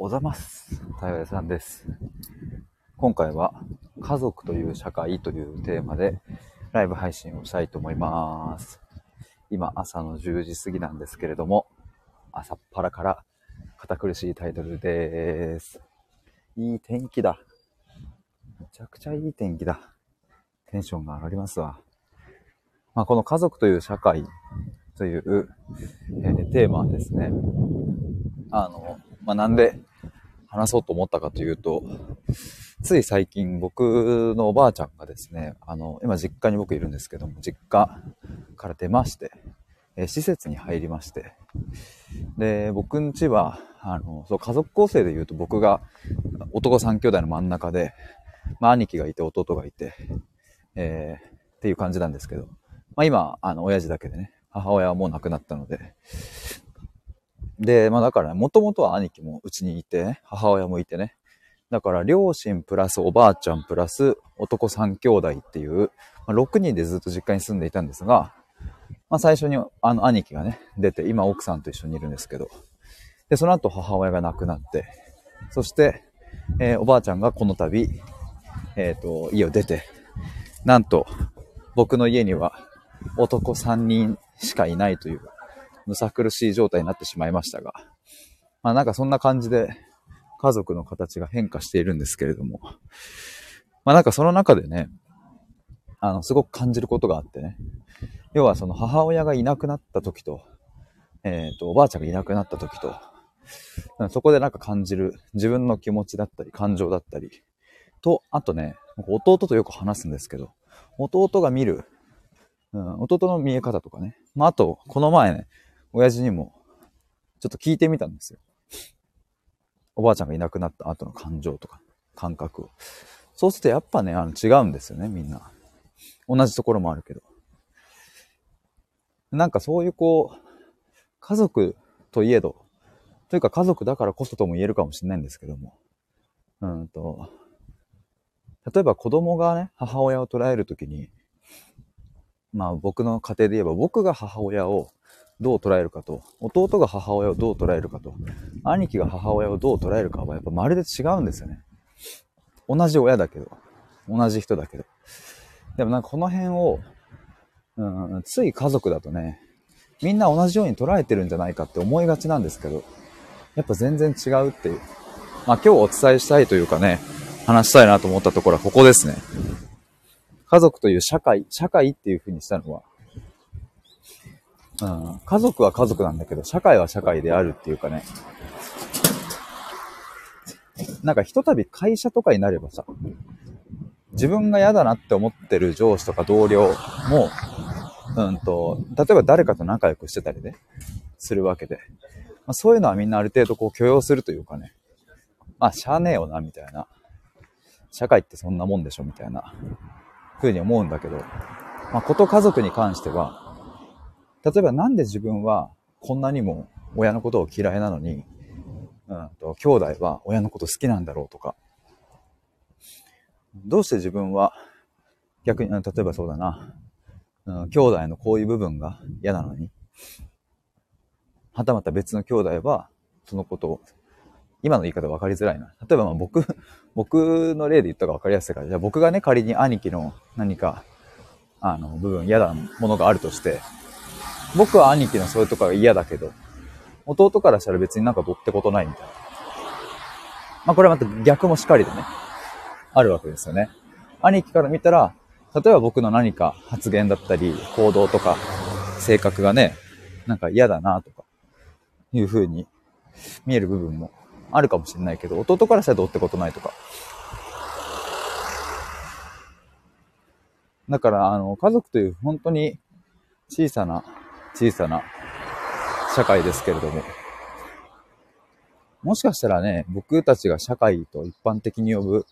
おざます。太陽さんです。今回は家族という社会というテーマでライブ配信をしたいと思います。今朝の10時過ぎなんですけれども、朝っぱらから堅苦しいタイトルです。いい天気だ。めちゃくちゃいい天気だ。テンションが上がりますわ。まあ、この家族という社会という、えーテーマはですね、あの、まあ、なんで話そうと思ったかというと、つい最近僕のおばあちゃんがですね、あの、今実家に僕いるんですけども、実家から出まして、え施設に入りまして、で、僕ん家は、あの、そう、家族構成で言うと僕が男三兄弟の真ん中で、まあ、兄貴がいて弟がいて、えーっていう感じなんですけど、まあ、今、あの、親父だけでね、母親はもう亡くなったので、で、まあだからね、もともとは兄貴もうちにいて、母親もいてね。だから、両親プラスおばあちゃんプラス男三兄弟っていう、まあ、6人でずっと実家に住んでいたんですが、まあ最初にあの兄貴がね、出て、今奥さんと一緒にいるんですけど、で、その後母親が亡くなって、そして、えーおばあちゃんがこの度、えっ、と、家を出て、なんと、僕の家には男3人しかいないという、むさ苦しい状態になってしまいましたが、まあなんかそんな感じで家族の形が変化しているんですけれども、まあなんかその中でね、あの、すごく感じることがあってね、要はその母親がいなくなった時と、えっ、と、おばあちゃんがいなくなった時と、そこでなんか感じる自分の気持ちだったり、感情だったり、と、あとね、弟とよく話すんですけど、弟が見る、うん、弟の見え方とかね。まあ、あと、この前ね、親父にも、ちょっと聞いてみたんですよ。おばあちゃんがいなくなった後の感情とか、感覚を。そうするとやっぱね、あの違うんですよね、みんな。同じところもあるけど。なんかそういうこう、家族といえど、というか家族だからこそとも言えるかもしれないんですけども。うんと、例えば子供がね、母親を捉えるときに、まあ僕の家庭で言えば僕が母親をどう捉えるかと、弟が母親をどう捉えるかと、兄貴が母親をどう捉えるかはやっぱまるで違うんですよね。同じ親だけど、同じ人だけど。でもなんかこの辺を、うん、つい家族だとね、みんな同じように捉えてるんじゃないかって思いがちなんですけど、やっぱ全然違うっていう。まあ今日お伝えしたいというかね、話したいなと思ったところはここですね。家族という社会、社会っていう風にしたのは、うん、家族は家族なんだけど、社会は社会であるっていうかね。なんかひとたび会社とかになればさ、自分が嫌だなって思ってる上司とか同僚も、うんと、例えば誰かと仲良くしてたりね、するわけで。まあ、そういうのはみんなある程度こう許容するというかね、まあ、しゃあねえよな、みたいな。社会ってそんなもんでしょ、みたいな、ふうに思うんだけど、まあ、こと家族に関しては、例えばなんで自分はこんなにも親のことを嫌いなのに、うんと、兄弟は親のこと好きなんだろうとか、どうして自分は逆に、例えばそうだな、うん、兄弟のこういう部分が嫌なのに、はたまた別の兄弟はそのことを今の言い方分かりづらいな。例えばまあ僕、僕の例で言った方が分かりやすいから、じゃあ僕がね、仮に兄貴の何か、あの、部分嫌なものがあるとして、僕は兄貴のそういうとこが嫌だけど、弟からしたら別になんかどってことないみたいな。まあこれはまた逆もしかりでね、あるわけですよね。兄貴から見たら、例えば僕の何か発言だったり、行動とか、性格がね、なんか嫌だなとか、いう風に見える部分もあるかもしれないけど、弟からしたらどうってことないとか。だから、あの、家族という本当に小さな、小さな社会ですけれども、もしかしたらね、僕たちが社会と一般的に呼ぶ、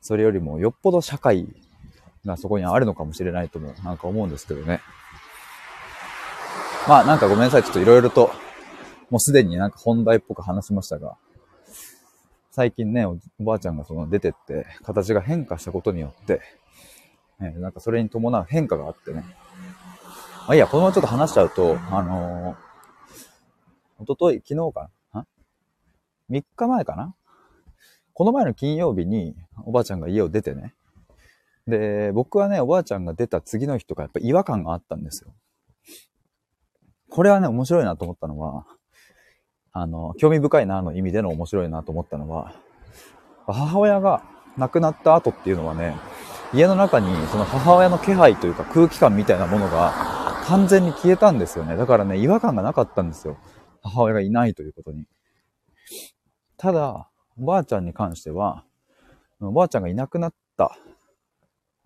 それよりもよっぽど社会がそこにあるのかもしれないとも、なんか思うんですけどね。まあなんかごめんなさい、ちょっといろいろと、もうすでになんか本題っぽく話しましたが、最近ね、おばあちゃんがその出てって、形が変化したことによって、えなんかそれに伴う変化があってね。まあいいや、このままちょっと話しちゃうと、あのー、おととい、昨日かな？3日前かな？この前の金曜日におばあちゃんが家を出てね。で、僕はね、おばあちゃんが出た次の日とかやっぱ違和感があったんですよ。これはね、面白いなと思ったのは、あの、興味深いなの意味での面白いなと思ったのは、母親が亡くなった後っていうのはね、家の中にその母親の気配というか空気感みたいなものが完全に消えたんですよね。だからね、違和感がなかったんですよ。母親がいないということに。ただ、おばあちゃんに関しては、おばあちゃんがいなくなった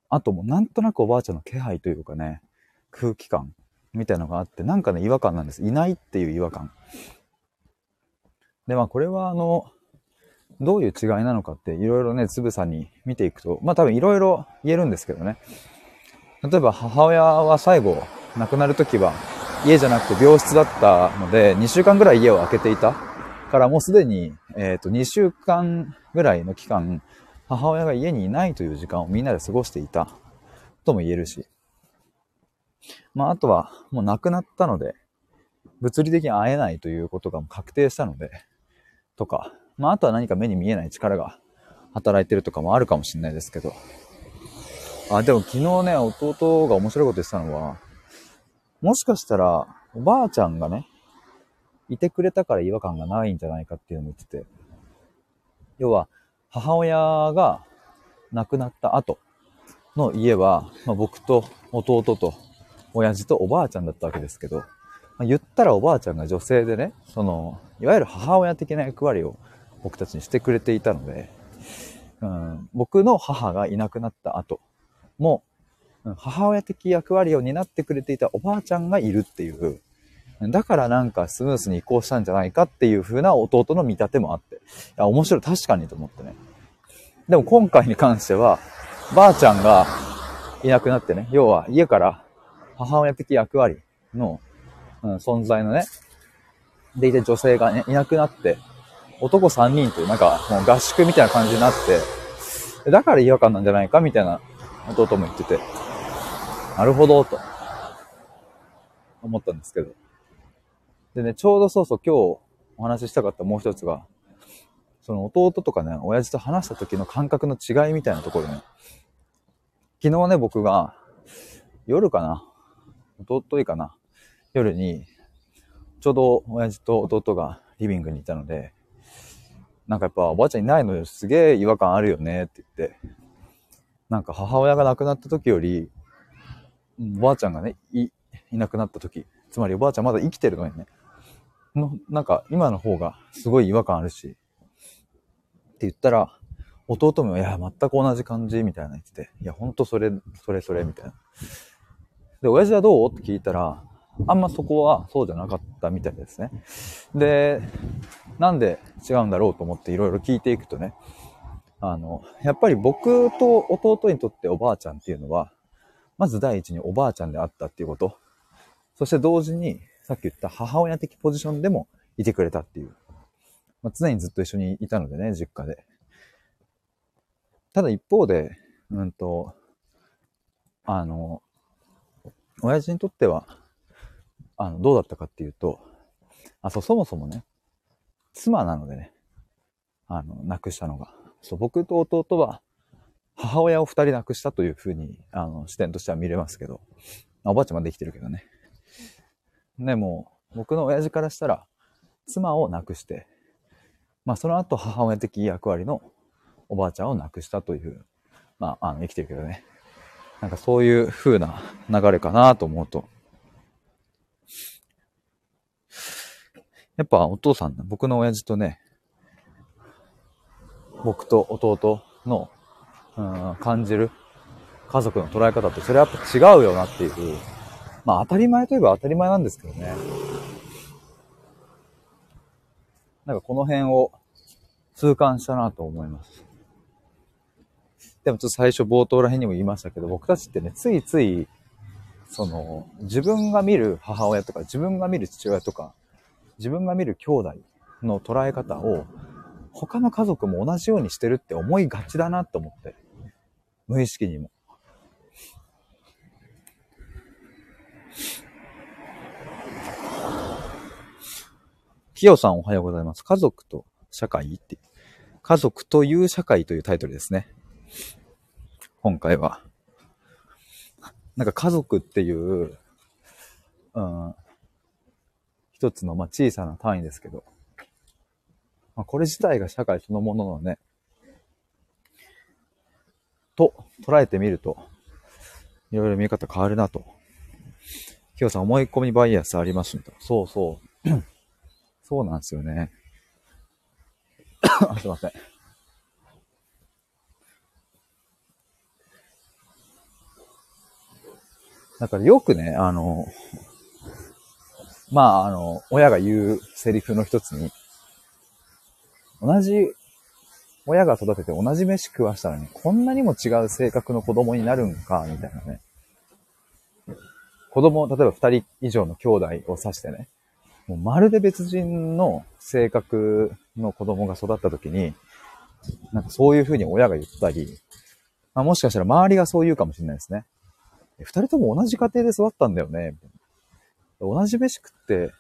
後もなんとなくおばあちゃんの気配というかね、空気感みたいのがあって、なんかね、違和感なんです。いないっていう違和感。で、まあこれはあの、どういう違いなのかっていろいろね、つぶさに見ていくと、まあ多分いろいろ言えるんですけどね。例えば母親は最後亡くなる時は家じゃなくて病室だったので2週間ぐらい家を空けていたからもうすでに、えっ、ー、と2週間ぐらいの期間母親が家にいないという時間をみんなで過ごしていたとも言えるし。まああとはもう亡くなったので物理的に会えないということが確定したのでとかまあ、あとは何か目に見えない力が働いてるとかもあるかもしれないですけど。あ、でも昨日ね、弟が面白いこと言ってたのは、もしかしたら、おばあちゃんがね、いてくれたから違和感がないんじゃないかっていうのを言ってて。要は、母親が亡くなった後の家は、まあ、僕と弟と親父とおばあちゃんだったわけですけど、まあ、言ったらおばあちゃんが女性でね、その、いわゆる母親的な役割を僕たちにしてくれていたので、うん、僕の母がいなくなった後も、母親的役割を担ってくれていたおばあちゃんがいるっていう、だからなんかスムースに移行したんじゃないかっていう風な弟の見立てもあって、いや、面白い、確かにと思ってね。でも今回に関しては、ばあちゃんがいなくなってね、要は家から母親的役割の、うん、存在のね、でいて女性がね、いなくなって、男3人というなんかもう合宿みたいな感じになって、だから違和感なんじゃないかみたいな弟も言ってて、なるほど、と。思ったんですけど。でね、ちょうどそうそう今日お話ししたかったもう一つが、その弟とかね、親父と話した時の感覚の違いみたいなところね、昨日ね、僕が夜かな、弟いいかな、夜に、ちょうど親父と弟がリビングにいたので、なんかやっぱおばあちゃんいないのよ、すげえ違和感あるよねって言って、なんか母親が亡くなった時より、おばあちゃんがね、い、いなくなった時、つまりおばあちゃんまだ生きてるのにね、の、なんか今の方がすごい違和感あるし、って言ったら、弟も、いや、全く同じ感じ、みたいな言ってて、いや、ほんとそれ、それそれ、みたいな。で、親父はどう？って聞いたら、あんまそこはそうじゃなかったみたいですね。で、なんで違うんだろうと思っていろいろ聞いていくとね、あの、やっぱり僕と弟にとっておばあちゃんっていうのは、まず第一におばあちゃんであったっていうこと。そして同時に、さっき言った母親的ポジションでもいてくれたっていう。まあ、常にずっと一緒にいたのでね、実家で。ただ一方で、うんと、あの、親父にとっては、あの、どうだったかっていうと、あ、そう、そもそもね、妻なのでね、あの、亡くしたのが。そう、僕と弟は、母親を二人亡くしたというふうに、あの、視点としては見れますけど、おばあちゃんまで生きてるけどね。でも、僕の親父からしたら、妻を亡くして、まあ、その後母親的役割のおばあちゃんを亡くしたという、まあ、あの、生きてるけどね。なんかそういう風な流れかなと思うと、やっぱお父さん、僕の親父とね、僕と弟の、うん、感じる家族の捉え方って、それはやっぱ違うよなっていう。まあ当たり前といえば当たり前なんですけどね。なんかこの辺を痛感したなと思います。でもちょっと最初冒頭ら辺にも言いましたけど、僕たちってね、ついつい、その、自分が見る母親とか、自分が見る父親とか、自分が見る兄弟の捉え方を他の家族も同じようにしてるって思いがちだなと思って。無意識にも。きよさんおはようございます。家族と社会って、家族という社会というタイトルですね。今回は。なんか家族っていう、うん、一つのまあ小さな単位ですけど、まあ、これ自体が社会そのもののね、と捉えてみると、いろいろ見え方変わるなと。きよさん思い込みバイアスありますんだ。そうそう。そうなんですよね。すいません。だからよくね、あの、まあ、あの、親が言うセリフの一つに、同じ、親が育てて同じ飯食わしたらね、こんなにも違う性格の子供になるんか、みたいなね。子供、例えば二人以上の兄弟を指してね、もうまるで別人の性格の子供が育った時に、なんかそういうふうに親が言ったり、まあ、もしかしたら周りがそう言うかもしれないですね。二人とも同じ家庭で育ったんだよね。みたいな同じ飯食って、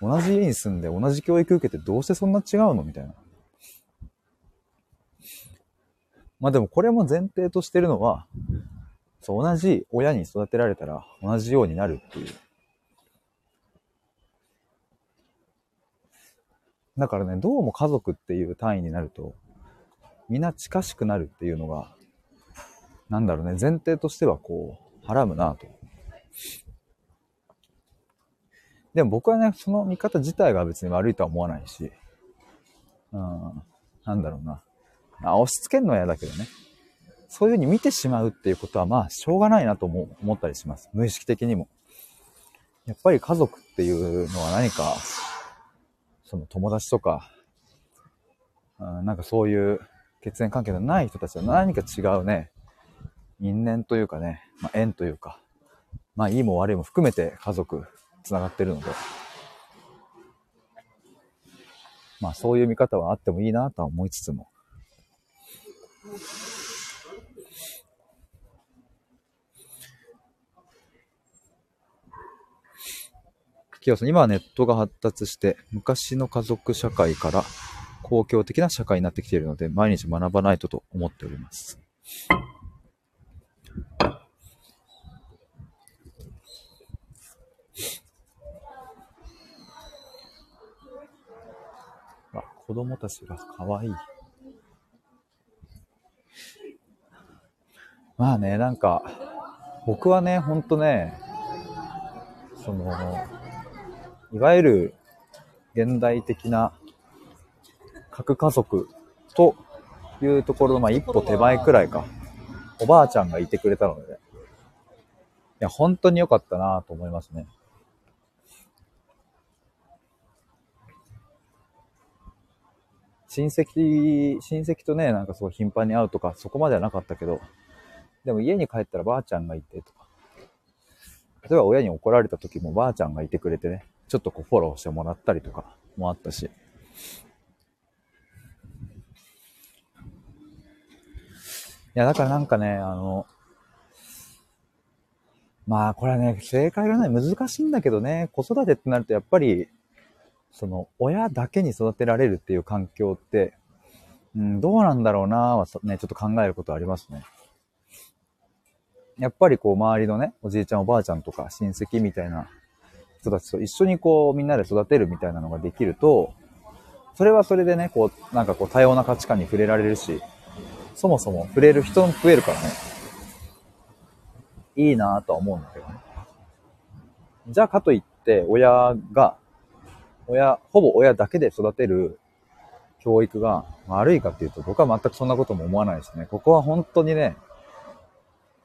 同じ家に住んで同じ教育受けてどうしてそんな違うの？みたいな。まあでもこれも前提としてるのは、そう同じ親に育てられたら同じようになるっていう。だからね、どうも家族っていう単位になると、みんな近しくなるっていうのが、なんだろうね、前提としてはこう、はらむなと。でも僕はね、その見方自体が別に悪いとは思わないし、うん、なんだろうな。あ、押し付けんのは嫌だけどね。そういうふうに見てしまうっていうことはまあ、しょうがないなと思思ったりします。無意識的にも。やっぱり家族っていうのは何か、その友達とか、うん、なんかそういう血縁関係のない人たちは何か違うね、因縁というかね、まあ、縁というか、まあいいも悪いも含めて家族繋がってるので、まあそういう見方はあってもいいなとは思いつつも。キヨさん、今はネットが発達して、昔の家族社会から公共的な社会になってきているので、毎日学ばないとと思っております。あ、子供たちが可愛い。まあね、なんか、僕はね、ほんとね、その、いわゆる現代的な核家族というところの、まあ、一歩手前くらいか、おばあちゃんがいてくれたので、いや、本当に良かったなと思いますね。親戚、親戚とね、なんかすごい頻繁に会うとか、そこまではなかったけど、でも家に帰ったらばあちゃんがいてとか、例えば親に怒られた時もばあちゃんがいてくれてね、ちょっとこうフォローしてもらったりとかもあったし。いや、だからなんかね、あの、まあこれはね、正解がない難しいんだけどね、子育てってなるとやっぱり、その、親だけに育てられるっていう環境って、うん、どうなんだろうなはね、ちょっと考えることありますね。やっぱりこう周りのね、おじいちゃんおばあちゃんとか親戚みたいな人たちと一緒にこうみんなで育てるみたいなのができると、それはそれでね、こう、なんかこう多様な価値観に触れられるし、そもそも触れる人も増えるからね、いいなぁとは思うんだけどね。じゃあかといって親が、親、ほぼ親だけで育てる教育が悪いかっていうと僕は全くそんなことも思わないですね。ここは本当にね、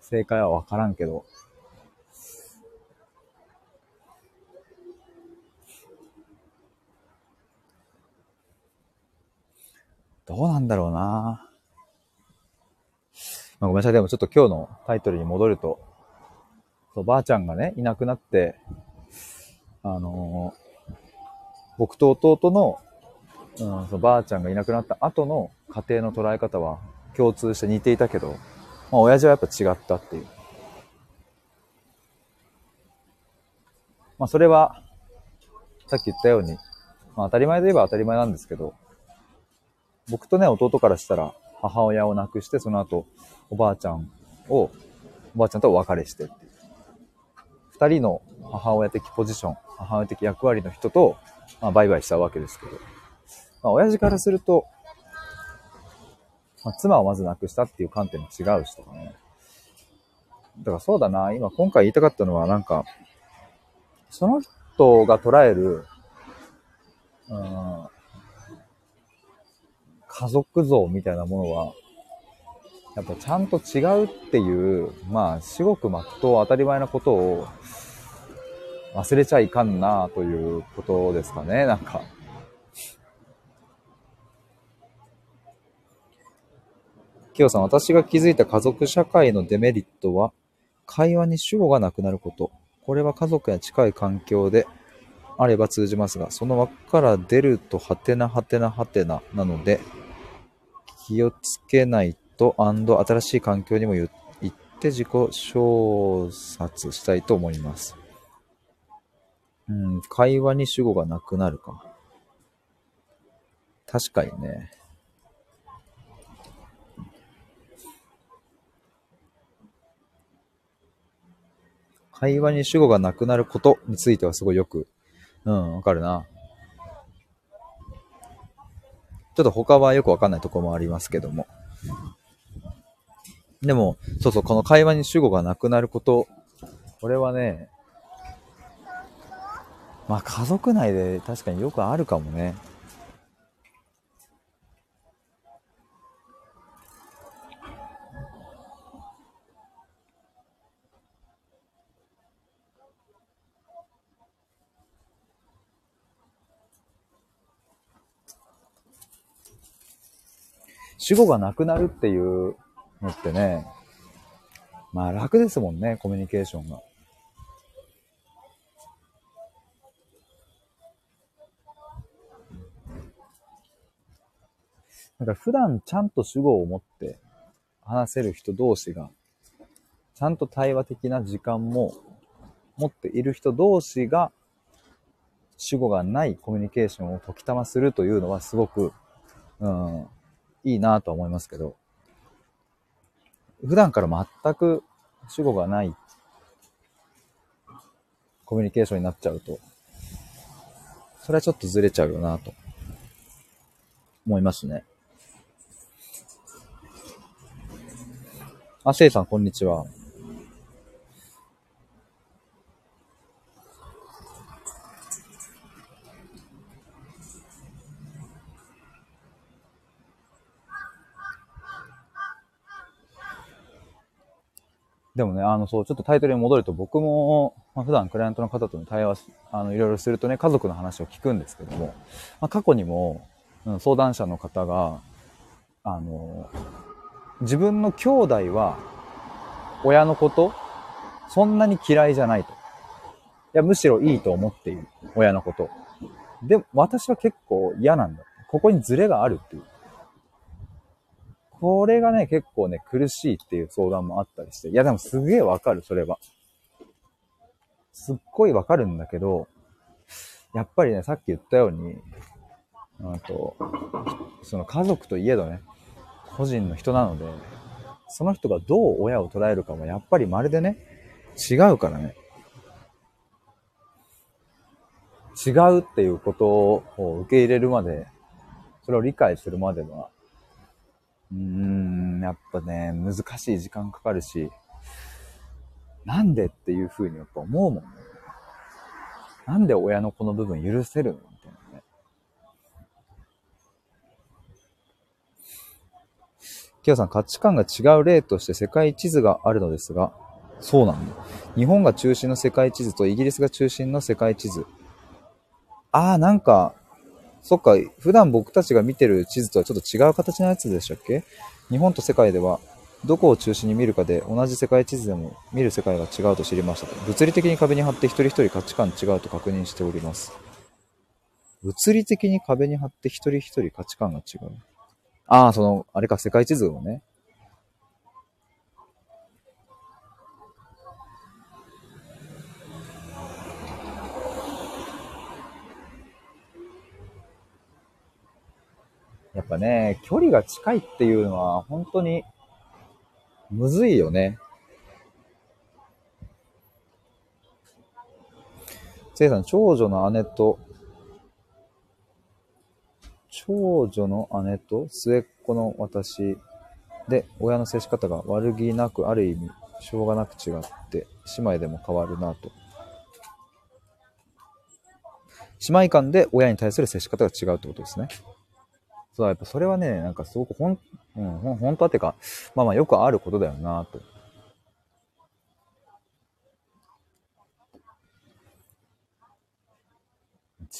正解はわからんけど、どうなんだろうなまあ、ごめんなさい。でもちょっと今日のタイトルに戻ると、そう、ばあちゃんがね、いなくなって、あのー、僕と弟の、うん、そのばあちゃんがいなくなった後の家庭の捉え方は共通して似ていたけど、まあ、親父はやっぱ違ったっていう。まあ、それは、さっき言ったように、まあ、当たり前といえば当たり前なんですけど、僕とね、弟からしたら、母親を亡くして、その後、おばあちゃんを、おばあちゃんとお別れしてっていう。二人の母親的ポジション、母親的役割の人と、まあ、バイバイしたわけですけど。まあ、親父からすると、まあ、妻をまず亡くしたっていう観点も違うしとかね。だからそうだな、今今回言いたかったのはなんか、その人が捉える、うん、家族像みたいなものは、やっぱちゃんと違うっていう、まあ、至極まっと当たり前なことを忘れちゃいかんなということですかね、なんか。きよさん、私が気づいた家族社会のデメリットは、会話に主語がなくなること。これは家族や近い環境であれば通じますが、その枠から出ると、はてなはてなはてななので、気をつけないと、新しい環境にも行って自己小殺したいと思います。うん、会話に主語がなくなるか。確かにね。会話に主語がなくなることについてはすごいよく、うん、わかるな。ちょっと他はよくわかんないとこもありますけども。でも、そうそう、この会話に主語がなくなること、これはね、まあ家族内で確かによくあるかもね。主語がなくなるっていうのってね、まあ楽ですもんね、コミュニケーションが。なんか普段ちゃんと主語を持って話せる人同士が、ちゃんと対話的な時間も持っている人同士が、主語がないコミュニケーションを解きたまするというのはすごく、うん、いいなと思いますけど、普段から全く主語がないコミュニケーションになっちゃうと、それはちょっとずれちゃうよなと思いますね。あ、せいさん、こんにちは。でもね、あの、そう、ちょっとタイトルに戻ると、僕も、まあ、普段クライアントの方との対話、あの、いろいろするとね、家族の話を聞くんですけども、まあ、過去にも、うん、相談者の方が、あの、自分の兄弟は、親のこと、そんなに嫌いじゃないと。いや、むしろいいと思っている。親のこと。で、私は結構嫌なんだ。ここにズレがあるっていう。これがね、結構ね、苦しいっていう相談もあったりして。いや、でもすげえわかる、それは。すっごいわかるんだけど、やっぱりね、さっき言ったように、あと、その家族といえどね、個人の人なので、その人がどう親を捉えるかもやっぱりまるでね、違うからね。違うっていうことを受け入れるまで、それを理解するまでは、うーん、やっぱね、難しい時間かかるし、なんでっていうふうにやっぱ思うもんね。なんで親のこの部分許せるのみたいなね。キヨさん、価値観が違う例として世界地図があるのですが、そうなんだ。日本が中心の世界地図とイギリスが中心の世界地図。ああ、なんか、そっか、普段僕たちが見てる地図とはちょっと違う形のやつでしたっけ？日本と世界では、どこを中心に見るかで同じ世界地図でも見る世界が違うと知りました物理的に壁に貼って一人一人価値観違うと確認しております。物理的に壁に貼って一人一人価値観が違う。ああ、その、あれか、世界地図をね。っぱね、距離が近いっていうのは本当にむずいよね。せいさん、長女の姉と、長女の姉と末っ子の私で、親の接し方が悪気なく、ある意味、しょうがなく違って、姉妹でも変わるなと。姉妹間で親に対する接し方が違うってことですね。そう、やっぱそれはね、なんかすごくほん、うん、ほん本当はってか、まあまあよくあることだよなと。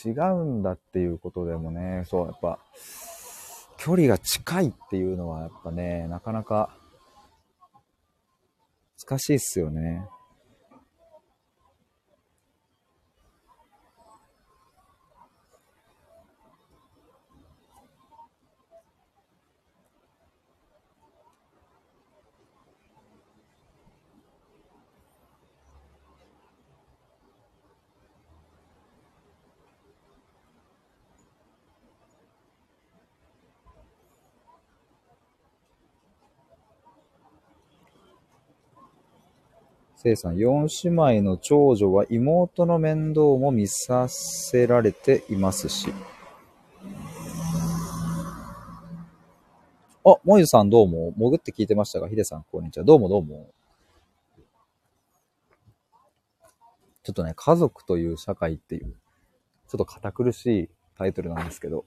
違うんだっていうことでもね、そう、やっぱ、距離が近いっていうのはやっぱね、なかなか難しいっすよね。せいさん、四姉妹の長女は妹の面倒も見させられていますし。あ、もゆさんどうも。潜って聞いてましたが、ヒデさん、こんにちは。どうもどうも。ちょっとね、家族という社会っていう、ちょっと堅苦しいタイトルなんですけど、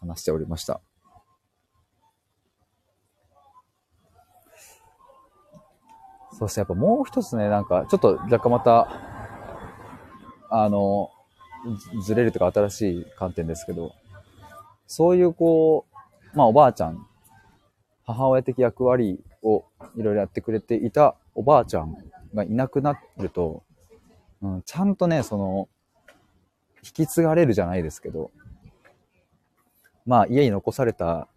話しておりました。そしてやっぱもう一つね、なんか、ちょっと若干また、あの、ずれるとか新しい観点ですけど、そういうこう、まあおばあちゃん、母親的役割をいろいろやってくれていたおばあちゃんがいなくなると、うん、ちゃんとね、その、引き継がれるじゃないですけど、まあ家に残された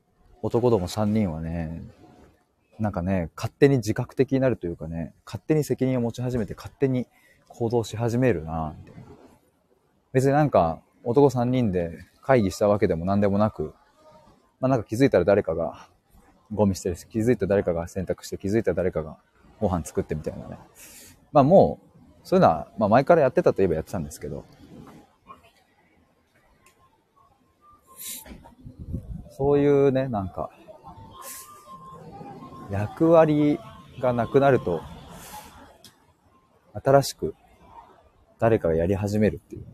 男ども3人はね、なんかね、勝手に自覚的になるというかね、勝手に責任を持ち始めて勝手に行動し始めるなみたいな。別になんか男3人で会議したわけでも何でもなく、まあなんか気づいたら誰かがゴミ捨てるし、気づいたら誰かが洗濯して、気づいたら誰かがご飯作ってみたいなね。まあもう、そういうのは、まあ前からやってたといえばやってたんですけど、そういうね、なんか、役割がなくなると、新しく誰かがやり始めるっていう。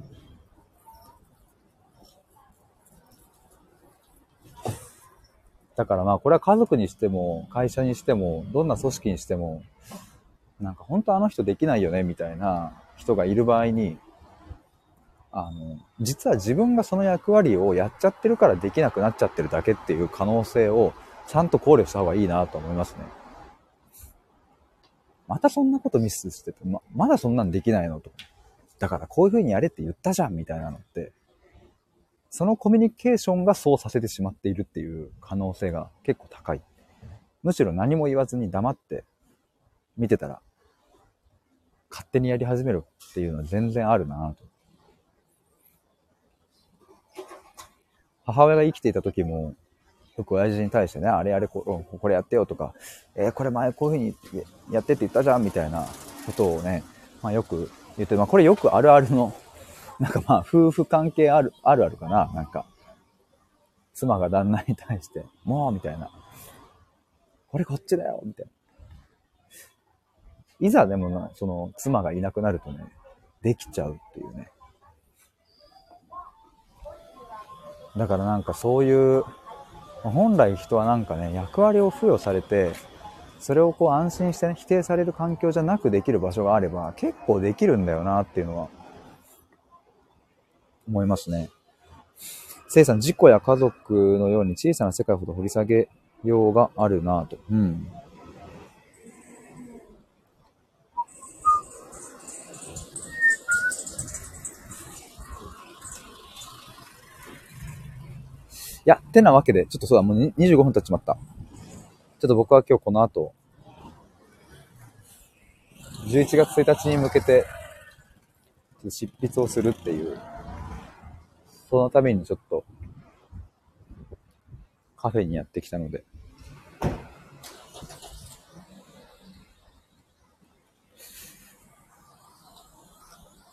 だからまあこれは家族にしても会社にしてもどんな組織にしてもなんか本当あの人できないよねみたいな人がいる場合にあの実は自分がその役割をやっちゃってるからできなくなっちゃってるだけっていう可能性をちゃんと考慮した方がいいなと思いますね。またそんなことミスしてて、ま、まだそんなんできないのと。だからこういう風にやれって言ったじゃんみたいなのって、そのコミュニケーションがそうさせてしまっているっていう可能性が結構高い。むしろ何も言わずに黙って見てたら、勝手にやり始めるっていうのは全然あるなと。母親が生きていた時も、よく親父に対してね、あれあれこ、これやってよとか、えー、これ前こういう風にやってって言ったじゃんみたいなことをね、まあよく言って、まあこれよくあるあるの、なんかまあ夫婦関係ある、あるあるかな、なんか。妻が旦那に対して、もうみたいな。これこっちだよみたいな。いざでもな、その妻がいなくなるとね、できちゃうっていうね。だからなんかそういう本来人はなんかね、役割を付与されて、それをこう安心してね、否定される環境じゃなくできる場所があれば、結構できるんだよなっていうのは、思いますね。せいさん、事故や家族のように小さな世界ほど掘り下げようがあるなと。うん。いや、てなわけで、ちょっとそうだ、もう25分経っちまった。ちょっと僕は今日この後、11月1日に向けて、執筆をするっていう、そのためにちょっと、カフェにやってきたので。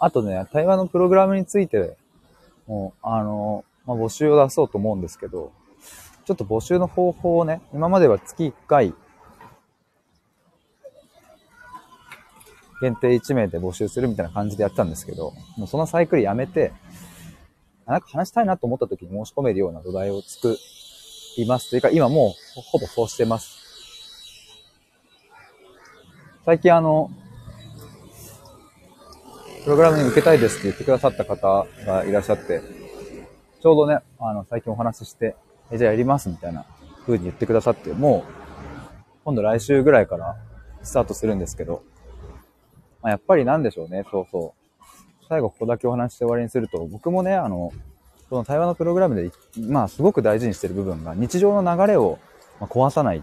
あとね、対話のプログラムについて、もう、あの、まあ、募集を出そうと思うんですけど、ちょっと募集の方法をね、今までは月1回、限定1名で募集するみたいな感じでやってたんですけど、もうそのサイクルやめて、なんか話したいなと思った時に申し込めるような土台を作ります。というか、今もうほぼそうしてます。最近あの、プログラムに受けたいですって言ってくださった方がいらっしゃって、ちょうどね、あの、最近お話しして、え、じゃあやりますみたいな風に言ってくださって、もう、今度来週ぐらいからスタートするんですけど、まあ、やっぱりなんでしょうね、そうそう。最後ここだけお話して終わりにすると、僕もね、あの、その対話のプログラムで、まあすごく大事にしてる部分が、日常の流れを壊さない。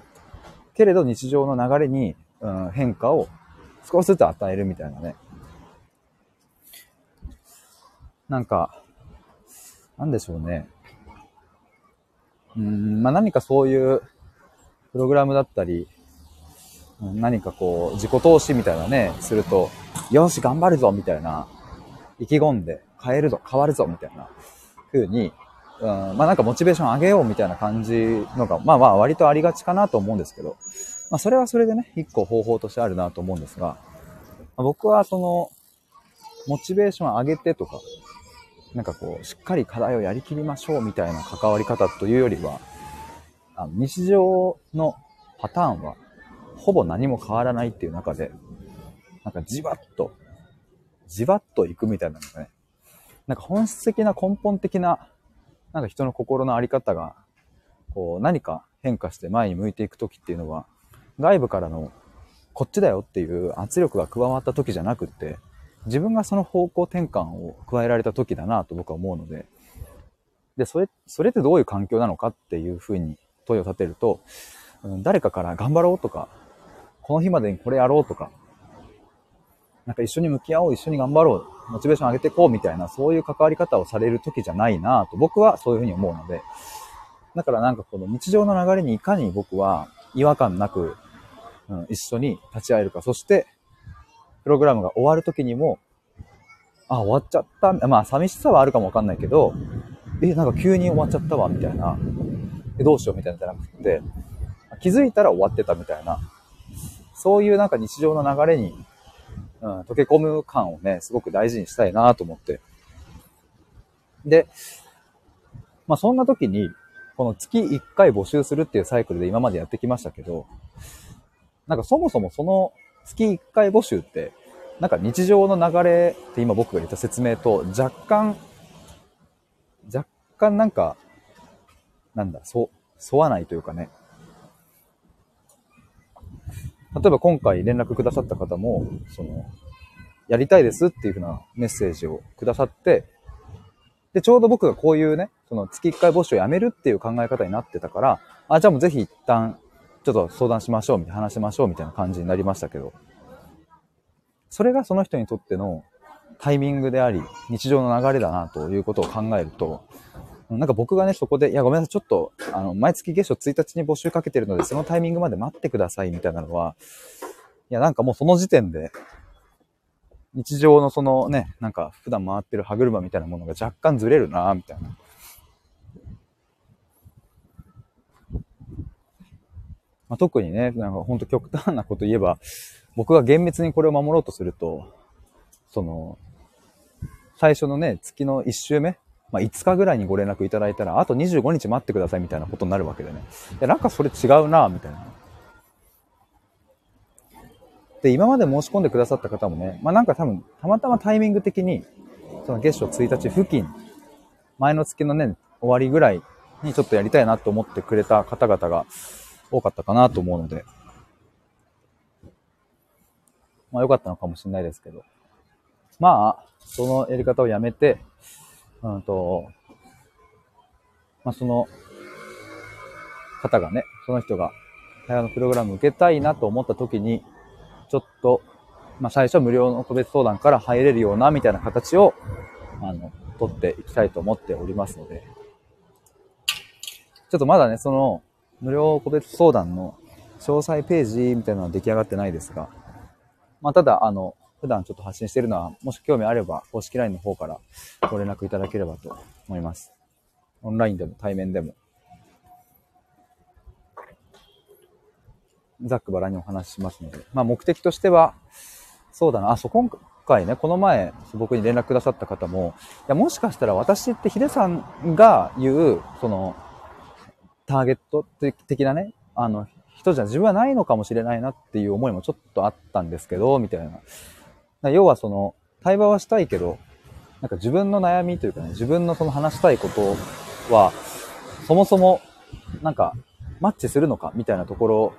けれど日常の流れに、うん、変化を少しずつ与えるみたいなね。なんか、なんでしょうね。うん、まあ何かそういうプログラムだったり、何かこう、自己投資みたいなね、すると、よし、頑張るぞみたいな、意気込んで、変えるぞ、変わるぞみたいな風に、うん、まあなんかモチベーション上げようみたいな感じのが、まあまあ割とありがちかなと思うんですけど、まあそれはそれでね、一個方法としてあるなと思うんですが、僕はその、モチベーション上げてとか、なんかこう、しっかり課題をやりきりましょうみたいな関わり方というよりは、あの日常のパターンは、ほぼ何も変わらないっていう中で、なんかじわっと、じわっといくみたいなのがね、なんか本質的な根本的な、なんか人の心のあり方が、こう何か変化して前に向いていく時っていうのは、外部からのこっちだよっていう圧力が加わった時じゃなくって、自分がその方向転換を加えられた時だなと僕は思うので、で、それ、それってどういう環境なのかっていうふうに問いを立てると、誰かから頑張ろうとか、この日までにこれやろうとか、なんか一緒に向き合おう、一緒に頑張ろう、モチベーション上げていこうみたいな、そういう関わり方をされる時じゃないなと僕はそういうふうに思うので、だからなんかこの日常の流れにいかに僕は違和感なく、うん、一緒に立ち会えるか、そしてプログラムが終わる時にも、あ、終わっちゃった。まあ、寂しさはあるかもわかんないけど、え、なんか急に終わっちゃったわ、みたいな。え、どうしよう、みたいなじゃなくて、気づいたら終わってたみたいな。そういうなんか日常の流れに、うん、溶け込む感をね、すごく大事にしたいなと思って。で、まあそんな時に、この月1回募集するっていうサイクルで今までやってきましたけど、なんかそもそもその月1回募集って、なんか日常の流れって今僕が言った説明と若干、若干なんか、なんだ、そ、沿わないというかね。例えば今回連絡くださった方も、その、やりたいですっていうふうなメッセージをくださって、で、ちょうど僕がこういうね、その月1回募集をやめるっていう考え方になってたから、あ、じゃあもうぜひ一旦ちょっと相談しましょう、みたいな、話しましょう、みたいな感じになりましたけど、それがその人にとってのタイミングであり、日常の流れだな、ということを考えると、なんか僕がね、そこで、いや、ごめんなさい、ちょっと、あの、毎月月初1日に募集かけてるので、そのタイミングまで待ってください、みたいなのは、いや、なんかもうその時点で、日常のそのね、なんか普段回ってる歯車みたいなものが若干ずれるな、みたいな。まあ、特にね、なんか本当極端なこと言えば、僕が厳密にこれを守ろうとすると、その、最初のね、月の1週目、まあ、5日ぐらいにご連絡いただいたら、あと25日待ってくださいみたいなことになるわけでね。いや、なんかそれ違うなみたいな。で、今まで申し込んでくださった方もね、まあなんか多分、たまたまタイミング的に、その月初1日付近、前の月のね、終わりぐらいにちょっとやりたいなと思ってくれた方々が、多かったかなと思うので、まあ良かったのかもしれないですけど、まあ、そのやり方をやめて、うんと、まあその方がね、その人が対話のプログラム受けたいなと思った時に、ちょっと、まあ最初は無料の個別相談から入れるようなみたいな形を、あの、取っていきたいと思っておりますので、ちょっとまだね、その、無料個別相談の詳細ページみたいなのは出来上がってないですが、まあ、ただ、あの、普段ちょっと発信しているのは、もし興味あれば、公式 LINE の方からご連絡いただければと思います。オンラインでも対面でも。ざっくばらにお話ししますので。まあ目的としては、そうだな、あ、そう、今回ね、この前、僕に連絡くださった方も、いや、もしかしたら私ってヒデさんが言う、その、ターゲット的なね、あの、人じゃ自分はないのかもしれないなっていう思いもちょっとあったんですけど、みたいな。要はその、対話はしたいけど、なんか自分の悩みというかね、自分のその話したいことは、そもそも、なんか、マッチするのかみたいなところ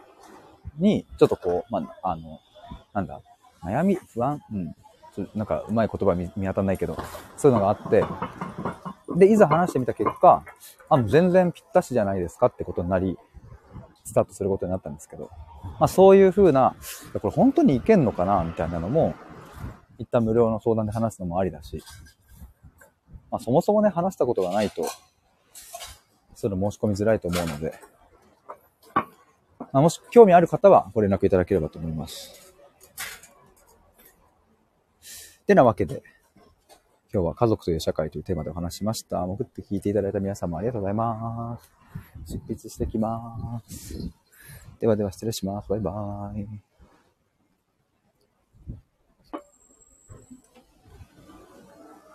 に、ちょっとこう、まあ、あの、なんだ、悩み、不安うん。なんか、うまい言葉見見当たんないけど、そういうのがあって、で、いざ話してみた結果、あ、もう全然ぴったしじゃないですかってことになり、スタートすることになったんですけど、まあそういう風な、これ本当にいけんのかなみたいなのも、一旦無料の相談で話すのもありだし、まあそもそもね、話したことがないと、そういうの申し込みづらいと思うので、まあ、もし興味ある方はご連絡いただければと思います。ってなわけで、今日は家族という社会というテーマでお話しました。潜って聞いていただいた皆様ありがとうございます。執筆してきます。ではでは失礼します。バイバーイ。